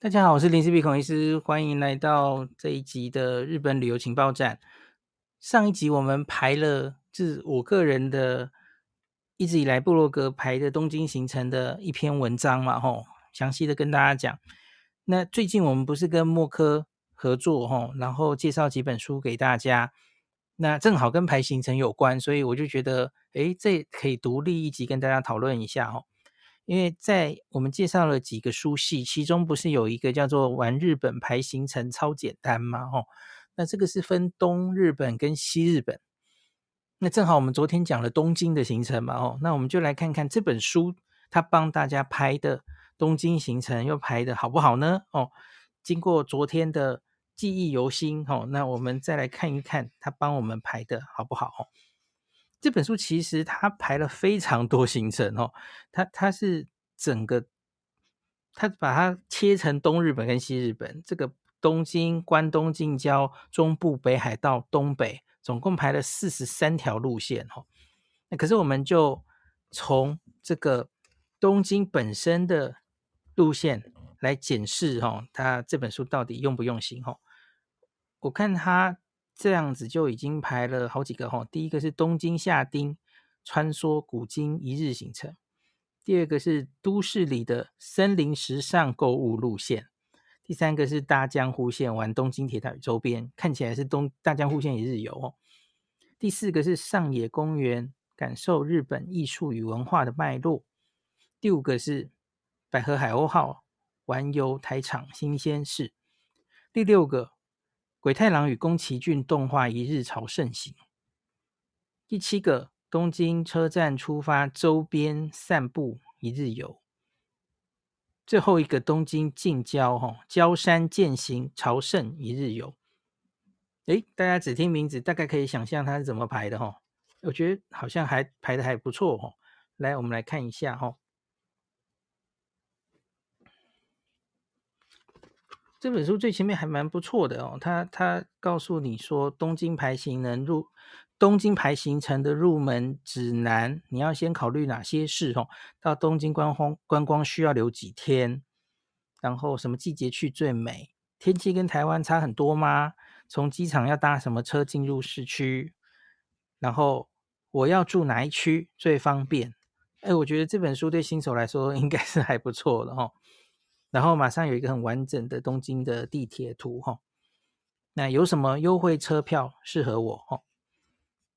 大家好，我是林氏璧孔医师，欢迎来到这一集的日本旅游情报站。上一集我们排了，就是我个人的一直以来部落格排的东京行程的一篇文章嘛，吼，详细的跟大家讲。那最近我们不是跟默科合作，吼，然后介绍几本书给大家，那正好跟排行程有关，所以我就觉得，诶，这可以独立一集跟大家讨论一下，吼。因为在我们介绍了几个书系，其中不是有一个叫做“玩日本排行程超简单”吗？哦，那这个是分东日本跟西日本。那正好我们昨天讲了东京的行程嘛，哦，那我们就来看看这本书它帮大家排的东京行程又排的好不好呢？哦，经过昨天的记忆犹新，哦，那我们再来看一看它帮我们排的好不好？这本书其实它排了非常多行程哦，它它是整个，它把它切成东日本跟西日本，这个东京、关东近郊、中部、北海道、东北，总共排了四十三条路线哦。那可是我们就从这个东京本身的路线来检视哦，它这本书到底用不用心哦？我看它。这样子就已经排了好几个哈，第一个是东京下町穿梭古今一日行程，第二个是都市里的森林时尚购物路线，第三个是大江户线玩东京铁塔周边，看起来是东大江户线一日游哦，第四个是上野公园感受日本艺术与文化的脉络，第五个是百合海鸥号环游台场新鲜事，第六个。鬼太郎与宫崎骏动画一日朝圣行，第七个东京车站出发周边散步一日游，最后一个东京近郊哈郊山健行朝圣一日游。诶，大家只听名字，大概可以想象它是怎么排的哈。我觉得好像还排得还不错哈。来，我们来看一下哈。这本书最前面还蛮不错的哦，他他告诉你说东京排行能入东京排行程的入门指南，你要先考虑哪些事哦？到东京观光观光需要留几天？然后什么季节去最美？天气跟台湾差很多吗？从机场要搭什么车进入市区？然后我要住哪一区最方便？哎，我觉得这本书对新手来说应该是还不错的哦。然后马上有一个很完整的东京的地铁图哈，那有什么优惠车票适合我哈？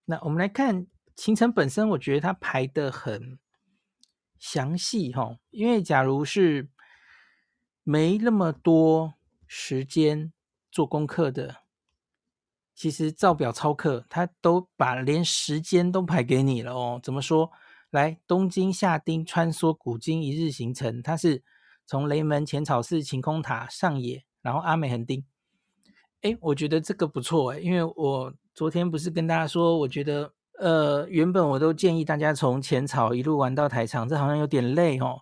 那我们来看行程本身，我觉得它排的很详细哈，因为假如是没那么多时间做功课的，其实照表操课，它都把连时间都排给你了哦。怎么说？来东京下町穿梭古今一日行程，它是。从雷门、浅草寺、晴空塔、上野，然后阿美横丁，哎，我觉得这个不错哎，因为我昨天不是跟大家说，我觉得呃，原本我都建议大家从浅草一路玩到台场，这好像有点累哦。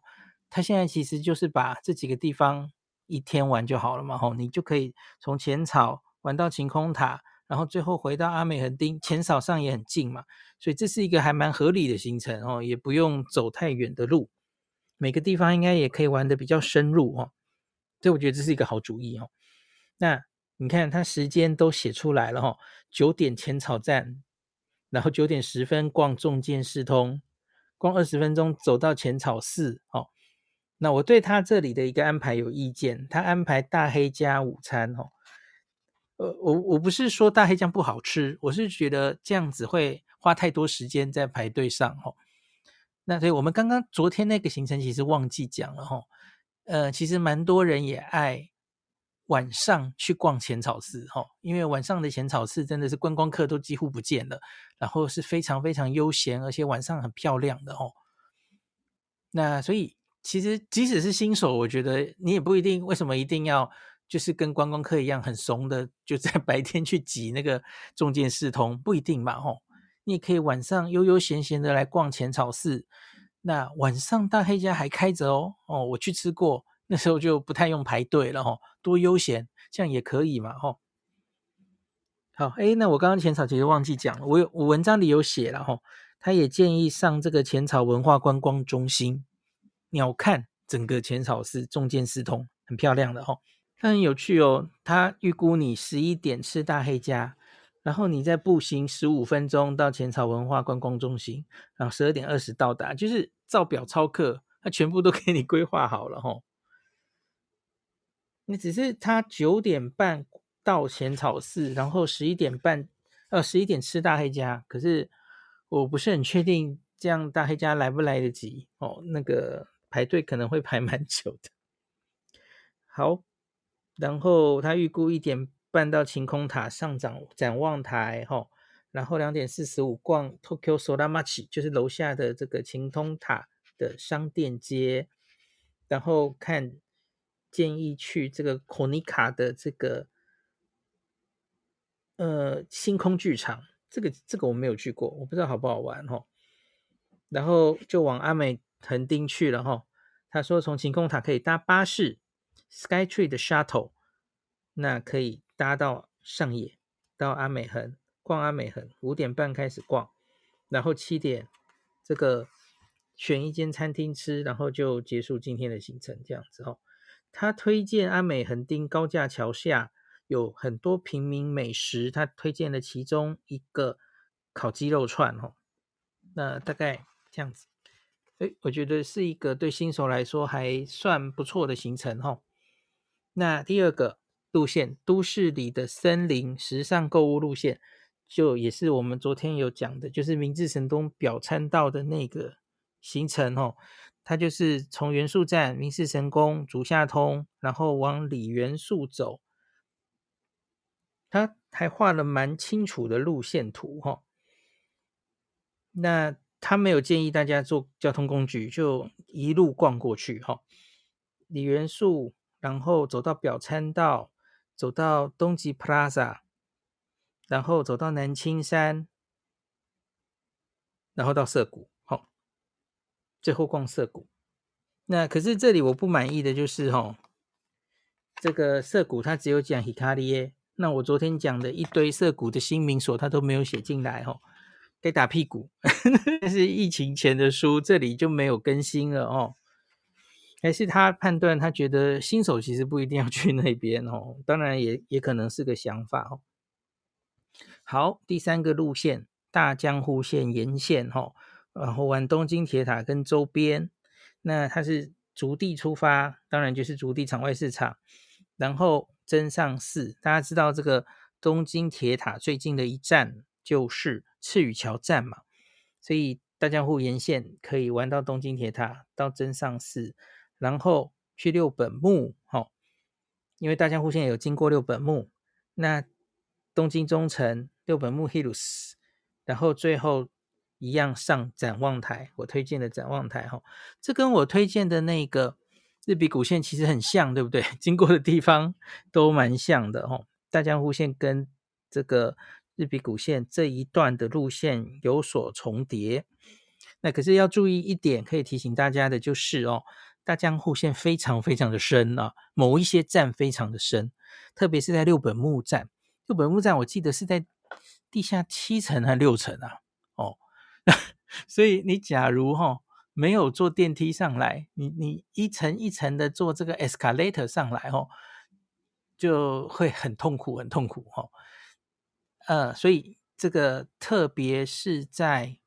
他现在其实就是把这几个地方一天玩就好了嘛，吼，你就可以从浅草玩到晴空塔，然后最后回到阿美横丁，浅草上也很近嘛，所以这是一个还蛮合理的行程哦，也不用走太远的路。每个地方应该也可以玩得比较深入哦，所以我觉得这是一个好主意哦。那你看，它时间都写出来了哈，九点浅草站，然后九点十分逛重见四通，逛二十分钟走到浅草寺哦。那我对他这里的一个安排有意见，他安排大黑家午餐哦。呃，我我不是说大黑家不好吃，我是觉得这样子会花太多时间在排队上哦。那所以，我们刚刚昨天那个行程其实忘记讲了哈，呃，其实蛮多人也爱晚上去逛浅草寺哈，因为晚上的浅草寺真的是观光客都几乎不见了，然后是非常非常悠闲，而且晚上很漂亮的哦。那所以，其实即使是新手，我觉得你也不一定为什么一定要就是跟观光客一样很怂的，就在白天去挤那个中间四通，不一定嘛吼。你也可以晚上悠悠闲闲的来逛浅草寺，那晚上大黑家还开着哦哦，我去吃过，那时候就不太用排队了哈、哦，多悠闲，这样也可以嘛哈、哦。好，哎，那我刚刚浅草其实忘记讲了，我有我文章里有写了哈，他也建议上这个浅草文化观光中心，鸟瞰整个浅草寺，重见四通，很漂亮的哦。它很有趣哦，他预估你十一点吃大黑家，然后你再步行十五分钟到浅草文化观光中心，然后十二点二十到达，就是照表操课，它全部都给你规划好了哦。你只是他九点半到浅草寺，然后十一点半，呃，十一点吃大黑家。可是我不是很确定这样大黑家来不来得及哦。那个排队可能会排蛮久的。好，然后他预估一点半到晴空塔上展展望台，哈、哦，然后两点四十五逛 Tokyo Solamachi，就是楼下的这个晴空塔的商店街，然后看。建议去这个 Konica 的这个呃星空剧场，这个这个我没有去过，我不知道好不好玩哈。然后就往阿美横丁去了哈。他说从晴空塔可以搭巴士 Skytree 的 Shuttle，那可以搭到上野到阿美横逛阿美横，五点半开始逛，然后七点这个选一间餐厅吃，然后就结束今天的行程这样子哈。他推荐阿美横丁高架桥下有很多平民美食，他推荐了其中一个烤鸡肉串哦。那大概这样子，诶，我觉得是一个对新手来说还算不错的行程哦。那第二个路线，都市里的森林时尚购物路线，就也是我们昨天有讲的，就是明治神宫表参道的那个行程哦。它就是从元素站、明治神宫、竹下通，然后往里元素走。他还画了蛮清楚的路线图哈。那他没有建议大家坐交通工具，就一路逛过去哈。里元素，然后走到表参道，走到东极 Plaza，然后走到南青山，然后到涩谷。最后逛涩谷，那可是这里我不满意的就是哈，这个涩谷它只有讲 Hikarie，那我昨天讲的一堆涩谷的新名所它都没有写进来哈，该打屁股。但是疫情前的书这里就没有更新了哦，还是他判断他觉得新手其实不一定要去那边哦，当然也也可能是个想法哦。好，第三个路线大江户线沿线哈。然后玩东京铁塔跟周边，那它是逐地出发，当然就是逐地场外市场，然后增上寺。大家知道这个东京铁塔最近的一站就是赤羽桥站嘛，所以大江户沿线可以玩到东京铁塔到增上寺，然后去六本木，哦，因为大江户线有经过六本木，那东京中城、六本木 Hills，然后最后。一样上展望台，我推荐的展望台哈，这跟我推荐的那个日比谷线其实很像，对不对？经过的地方都蛮像的哈。大江户线跟这个日比谷线这一段的路线有所重叠，那可是要注意一点，可以提醒大家的就是哦，大江户线非常非常的深啊，某一些站非常的深，特别是在六本木站。六本木站我记得是在地下七层还六层啊？哦。所以你假如哈没有坐电梯上来，你你一层一层的坐这个 escalator 上来哦，就会很痛苦很痛苦哈。呃，所以这个特别是在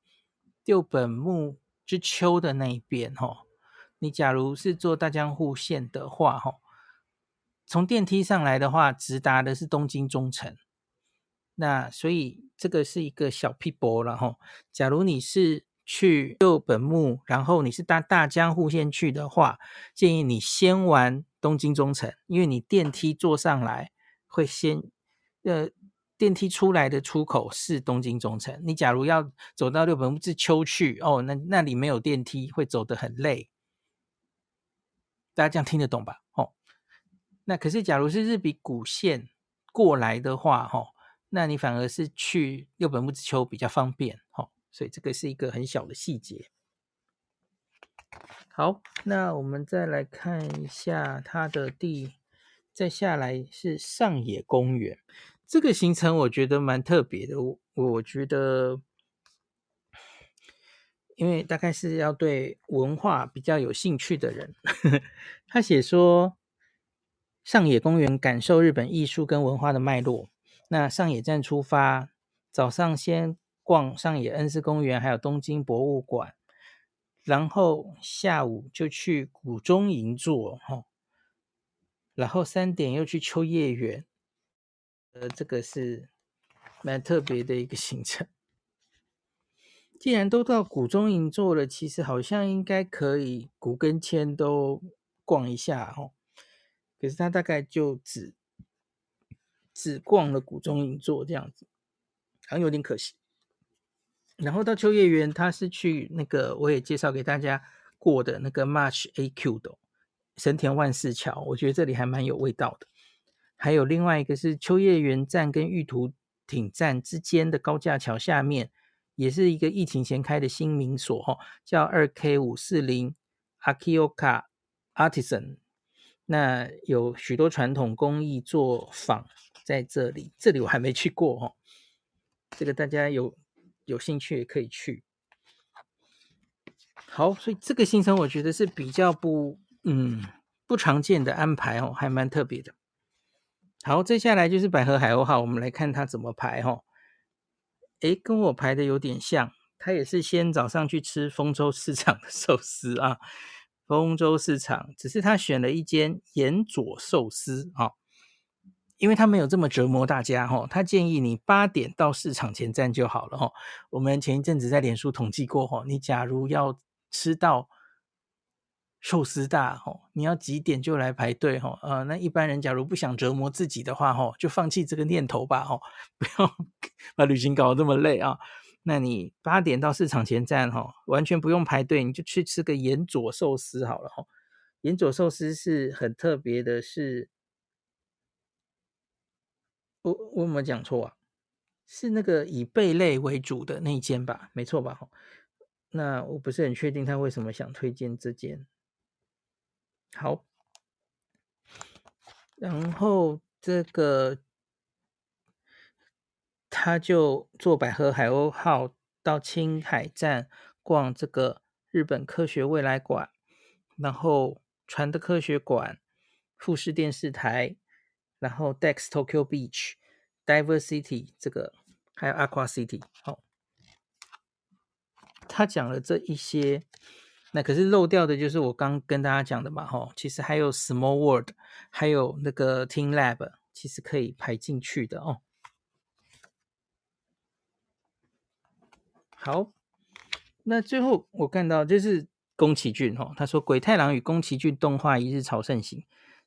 六本木之丘的那一边哈，你假如是坐大江户线的话哈，从电梯上来的话，直达的是东京中城。那所以这个是一个小撇步了哈。假如你是去六本木，然后你是搭大江户线去的话，建议你先玩东京中城，因为你电梯坐上来会先，呃，电梯出来的出口是东京中城。你假如要走到六本木之丘去，哦，那那里没有电梯，会走得很累。大家这样听得懂吧？哦，那可是假如是日比谷线过来的话，哈。那你反而是去六本木之丘比较方便，哦，所以这个是一个很小的细节。好，那我们再来看一下它的第，再下来是上野公园。这个行程我觉得蛮特别的，我我觉得，因为大概是要对文化比较有兴趣的人，他写说上野公园感受日本艺术跟文化的脉络。那上野站出发，早上先逛上野恩赐公园，还有东京博物馆，然后下午就去谷中银座，哈，然后三点又去秋叶原，呃，这个是蛮特别的一个行程。既然都到古中银座了，其实好像应该可以古跟千都逛一下哦。可是他大概就只只逛了古中银座这样子，好像有点可惜。然后到秋叶原，他是去那个我也介绍给大家过的那个 March AQ 的神田万事桥，我觉得这里还蛮有味道的。还有另外一个是秋叶原站跟玉图町站之间的高架桥下面。也是一个疫情前开的新名所，哈，叫二 K 五四零 Akioka Artisan。那有许多传统工艺作坊在这里，这里我还没去过，哈。这个大家有有兴趣也可以去。好，所以这个行程我觉得是比较不，嗯，不常见的安排，哦，还蛮特别的。好，接下来就是百合海鸥号，我们来看它怎么排，哈。哎，跟我排的有点像，他也是先早上去吃丰州市场的寿司啊，丰州市场，只是他选了一间盐佐寿司啊，因为他没有这么折磨大家哈，他建议你八点到市场前站就好了哈。我们前一阵子在脸书统计过哈，你假如要吃到。寿司大吼，你要几点就来排队吼？呃，那一般人假如不想折磨自己的话吼，就放弃这个念头吧吼，不要 把旅行搞得这么累啊。那你八点到市场前站吼，完全不用排队，你就去吃个盐佐寿司好了吼。盐佐寿司是很特别的是，我我有没有讲错啊？是那个以贝类为主的那一间吧？没错吧？那我不是很确定他为什么想推荐这间。好，然后这个他就坐百合海鸥号到青海站逛这个日本科学未来馆，然后船的科学馆、富士电视台，然后 Dex Tokyo Beach、Diver City 这个还有 Aqua City。好，他讲了这一些。那可是漏掉的，就是我刚跟大家讲的嘛，吼，其实还有 Small World，还有那个 Team Lab，其实可以排进去的哦。好，那最后我看到就是宫崎骏，吼，他说《鬼太郎与宫崎骏动画一日朝圣行》，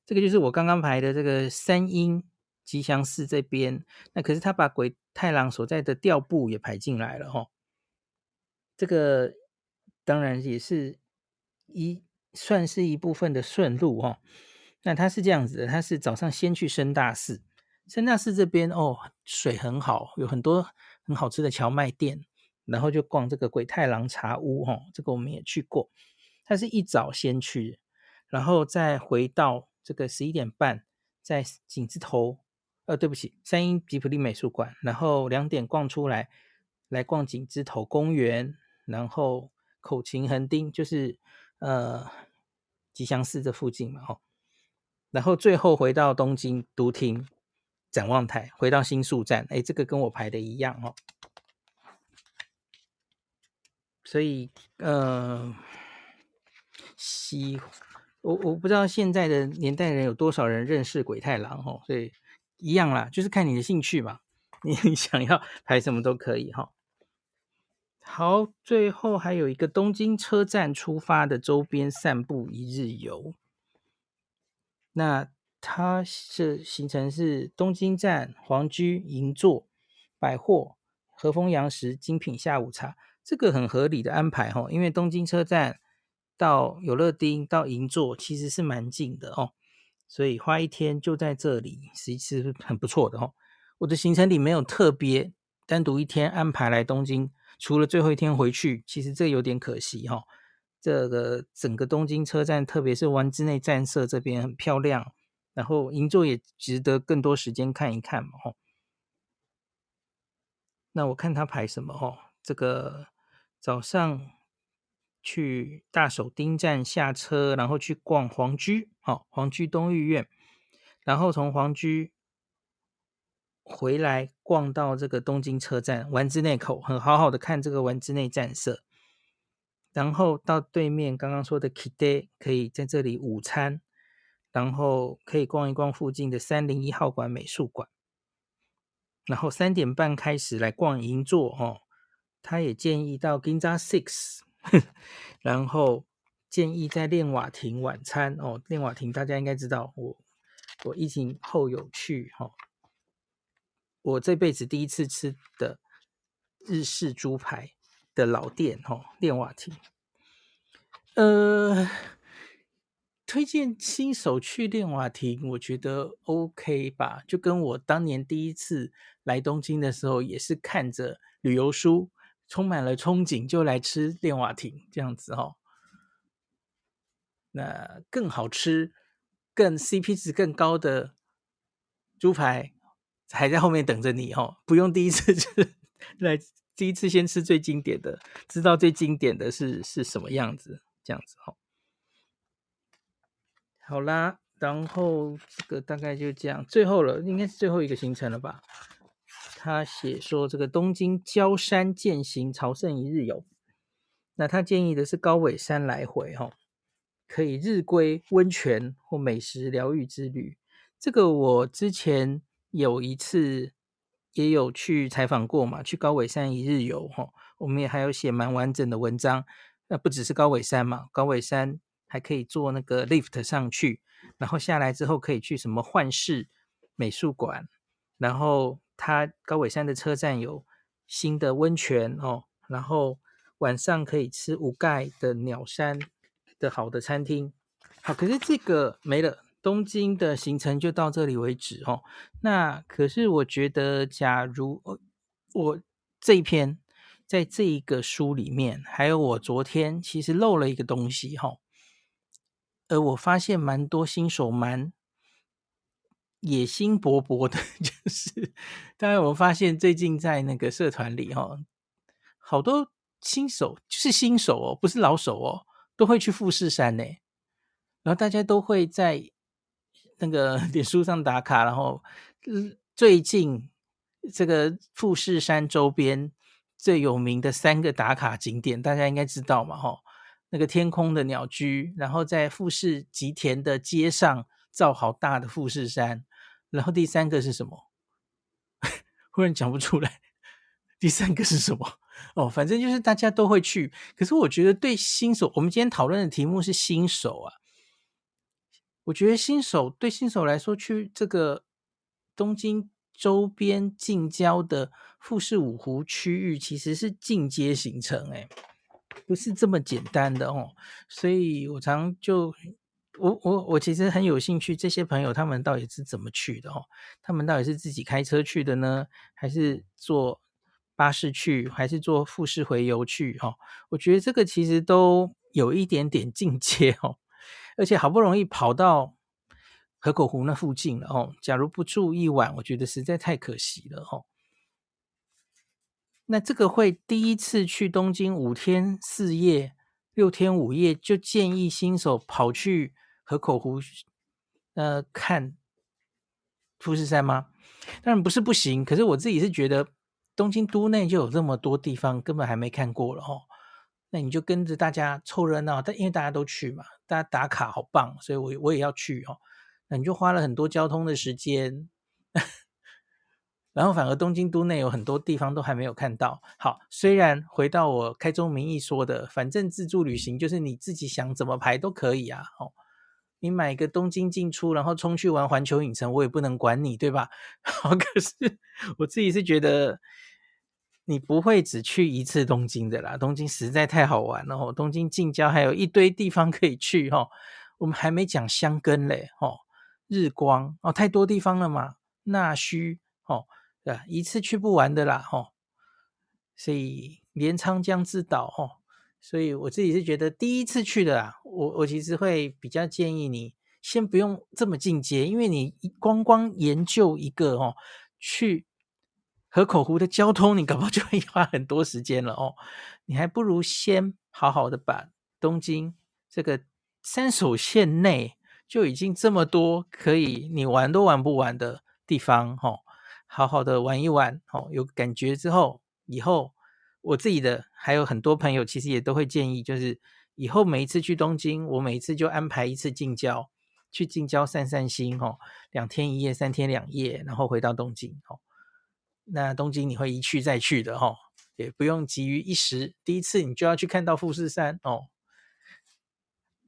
这个就是我刚刚排的这个三鹰吉祥寺这边。那可是他把鬼太郎所在的调布也排进来了，吼，这个。当然也是一算是一部分的顺路哈、哦。那他是这样子的，他是早上先去深大寺，深大寺这边哦水很好，有很多很好吃的荞麦店，然后就逛这个鬼太郎茶屋、哦，这个我们也去过。他是一早先去，然后再回到这个十一点半，在井之头，呃，对不起，三鹰吉普力美术馆，然后两点逛出来，来逛井之头公园，然后。口琴横丁就是呃吉祥寺这附近嘛，吼，然后最后回到东京都厅展望台，回到新宿站，哎，这个跟我排的一样哦。所以呃，喜我我不知道现在的年代人有多少人认识鬼太郎哦，所以一样啦，就是看你的兴趣嘛，你想要排什么都可以哈。好，最后还有一个东京车站出发的周边散步一日游。那它是行程是东京站、皇居、银座、百货、和风洋食、精品下午茶，这个很合理的安排哦。因为东京车站到有乐町到银座其实是蛮近的哦，所以花一天就在这里，其实是很不错的哦。我的行程里没有特别单独一天安排来东京。除了最后一天回去，其实这有点可惜哈。这个整个东京车站，特别是丸之内站舍这边很漂亮，然后银座也值得更多时间看一看嘛哈。那我看他排什么哈？这个早上去大手町站下车，然后去逛皇居，好，皇居东御苑，然后从皇居回来逛到这个东京车站丸之内口，很好好的看这个丸之内站舍，然后到对面刚刚说的 Kide 可以在这里午餐，然后可以逛一逛附近的三零一号馆美术馆，然后三点半开始来逛银座哦，他也建议到 Ginza Six，然后建议在练瓦亭晚餐哦，练瓦亭大家应该知道我。我疫情后有去哈，我这辈子第一次吃的日式猪排的老店哈，练瓦亭。呃，推荐新手去练瓦亭，我觉得 OK 吧。就跟我当年第一次来东京的时候，也是看着旅游书，充满了憧憬，就来吃练瓦亭这样子哈。那更好吃。更 CP 值更高的猪排还在后面等着你哦，不用第一次吃，来第一次先吃最经典的，知道最经典的是是什么样子，这样子哦。好啦，然后这个大概就这样，最后了，应该是最后一个行程了吧？他写说这个东京郊山践行朝圣一日游，那他建议的是高尾山来回哈。可以日归温泉或美食疗愈之旅，这个我之前有一次也有去采访过嘛，去高尾山一日游哈，我们也还有写蛮完整的文章。那不只是高尾山嘛，高尾山还可以坐那个 lift 上去，然后下来之后可以去什么幻视美术馆，然后它高尾山的车站有新的温泉哦，然后晚上可以吃无盖的鸟山。的好的餐厅，好，可是这个没了，东京的行程就到这里为止哦。那可是我觉得，假如我这一篇在这一个书里面，还有我昨天其实漏了一个东西哈，而我发现蛮多新手蛮野心勃勃的，就是当然我发现最近在那个社团里哈，好多新手就是新手哦，不是老手哦。都会去富士山呢，然后大家都会在那个脸书上打卡，然后最近这个富士山周边最有名的三个打卡景点，大家应该知道嘛？哈，那个天空的鸟居，然后在富士吉田的街上造好大的富士山，然后第三个是什么？忽然讲不出来，第三个是什么？哦，反正就是大家都会去，可是我觉得对新手，我们今天讨论的题目是新手啊。我觉得新手对新手来说，去这个东京周边近郊的富士五湖区域，其实是进阶行程，诶，不是这么简单的哦。所以我常就我我我其实很有兴趣，这些朋友他们到底是怎么去的哦？他们到底是自己开车去的呢，还是坐？巴士去还是坐富士回游去？哈，我觉得这个其实都有一点点进阶哦，而且好不容易跑到河口湖那附近了哦，假如不住一晚，我觉得实在太可惜了哦。那这个会第一次去东京五天四夜、六天五夜，就建议新手跑去河口湖呃看富士山吗？当然不是不行，可是我自己是觉得。东京都内就有这么多地方，根本还没看过了哦。那你就跟着大家凑热闹，但因为大家都去嘛，大家打卡好棒，所以我我也要去哦。那你就花了很多交通的时间，然后反而东京都内有很多地方都还没有看到。好，虽然回到我开宗明义说的，反正自助旅行就是你自己想怎么排都可以啊。哦，你买个东京进出，然后冲去玩环球影城，我也不能管你，对吧？好，可是我自己是觉得。你不会只去一次东京的啦，东京实在太好玩了哦。东京近郊还有一堆地方可以去哦。我们还没讲箱根嘞哦，日光哦，太多地方了嘛。那须哦，对吧？一次去不完的啦哦。所以镰仓江之岛哦，所以我自己是觉得第一次去的啦，我我其实会比较建议你先不用这么进阶，因为你光光研究一个哦去。河口湖的交通，你搞不好就会 花很多时间了哦。你还不如先好好的把东京这个三手线内就已经这么多可以你玩都玩不完的地方，吼，好好的玩一玩，哦，有感觉之后，以后我自己的还有很多朋友，其实也都会建议，就是以后每一次去东京，我每一次就安排一次近郊，去近郊散散心，吼，两天一夜、三天两夜，然后回到东京，哦，那东京你会一去再去的，吼，也不用急于一时，第一次你就要去看到富士山，哦。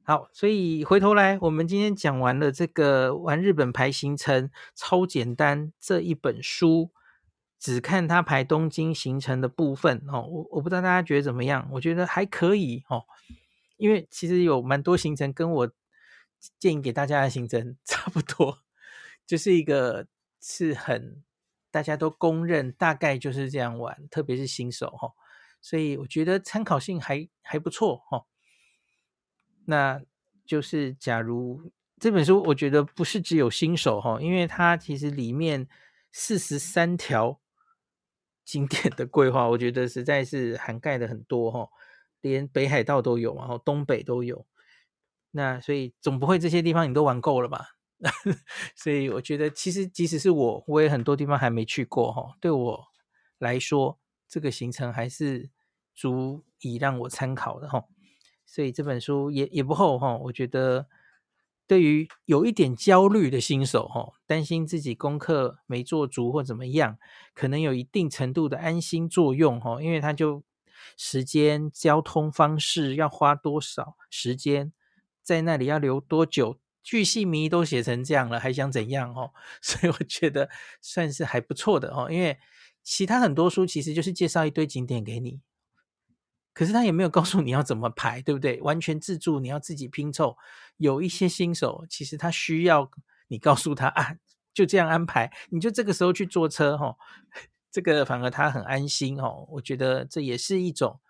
好，所以回头来，我们今天讲完了这个玩日本排行程超简单这一本书，只看它排东京行程的部分哦。我我不知道大家觉得怎么样？我觉得还可以哦，因为其实有蛮多行程跟我建议给大家的行程 差不多，就是一个是很大家都公认大概就是这样玩，特别是新手哈，所以我觉得参考性还还不错哈。那就是，假如这本书，我觉得不是只有新手哈，因为它其实里面四十三条经典的规划，我觉得实在是涵盖的很多哈，连北海道都有，然后东北都有。那所以总不会这些地方你都玩够了吧？所以我觉得，其实即使是我，我也很多地方还没去过哈。对我来说，这个行程还是足以让我参考的哈。所以这本书也也不厚哈，我觉得对于有一点焦虑的新手哈，担心自己功课没做足或怎么样，可能有一定程度的安心作用哈，因为他就时间、交通方式要花多少时间，在那里要留多久，巨细迷都写成这样了，还想怎样哦？所以我觉得算是还不错的哦，因为其他很多书其实就是介绍一堆景点给你。可是他也没有告诉你要怎么排，对不对？完全自助，你要自己拼凑。有一些新手，其实他需要你告诉他啊，就这样安排，你就这个时候去坐车，哈，这个反而他很安心，哦。我觉得这也是一种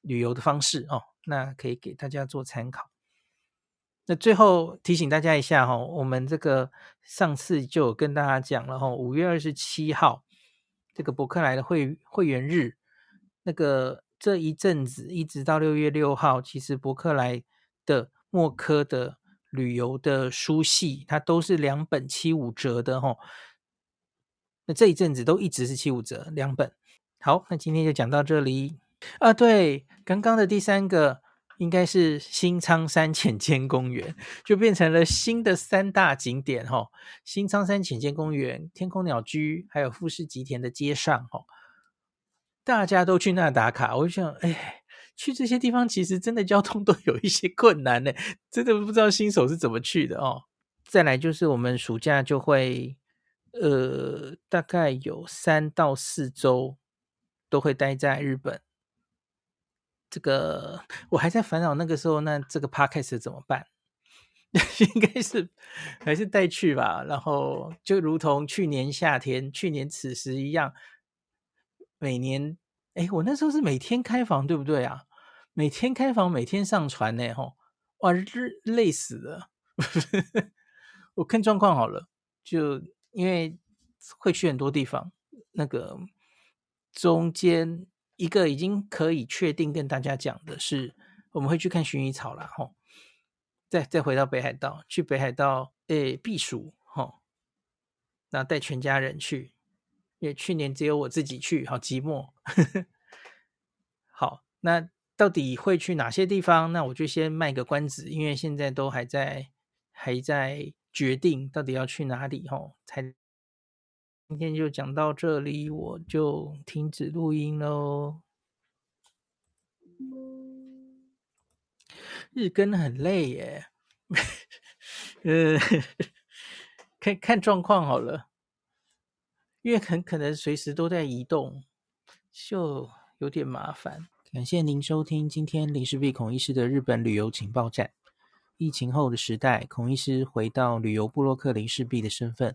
旅游的方式，哦。那可以给大家做参考。那最后提醒大家一下，哈，我们这个上次就有跟大家讲了，哈，五月二十七号这个博客来的会会员日，那个。这一阵子一直到六月六号，其实博客来的默科的旅游的书系，它都是两本七五折的吼。那这一阵子都一直是七五折，两本。好，那今天就讲到这里啊。对，刚刚的第三个应该是新仓山浅间公园，就变成了新的三大景点哦。新仓山浅间公园、天空鸟居，还有富士吉田的街上哦。大家都去那打卡，我就想，哎，去这些地方其实真的交通都有一些困难呢，真的不知道新手是怎么去的哦。再来就是我们暑假就会，呃，大概有三到四周都会待在日本。这个我还在烦恼那个时候，那这个 podcast 怎么办？应该是还是带去吧。然后就如同去年夏天、去年此时一样。每年，哎，我那时候是每天开房，对不对啊？每天开房，每天上传呢，吼，哇，日累死了。我看状况好了，就因为会去很多地方，那个中间一个已经可以确定跟大家讲的是，我们会去看薰衣草啦，吼，再再回到北海道，去北海道，诶，避暑，吼，那带全家人去。因为去年只有我自己去，好寂寞。好，那到底会去哪些地方？那我就先卖个关子，因为现在都还在还在决定到底要去哪里。吼，才今天就讲到这里，我就停止录音喽。日更很累耶，呃，看看状况好了。因为很可能随时都在移动，就有点麻烦。感谢您收听今天林氏璧孔医师的日本旅游情报站。疫情后的时代，孔医师回到旅游部落客林氏璧的身份，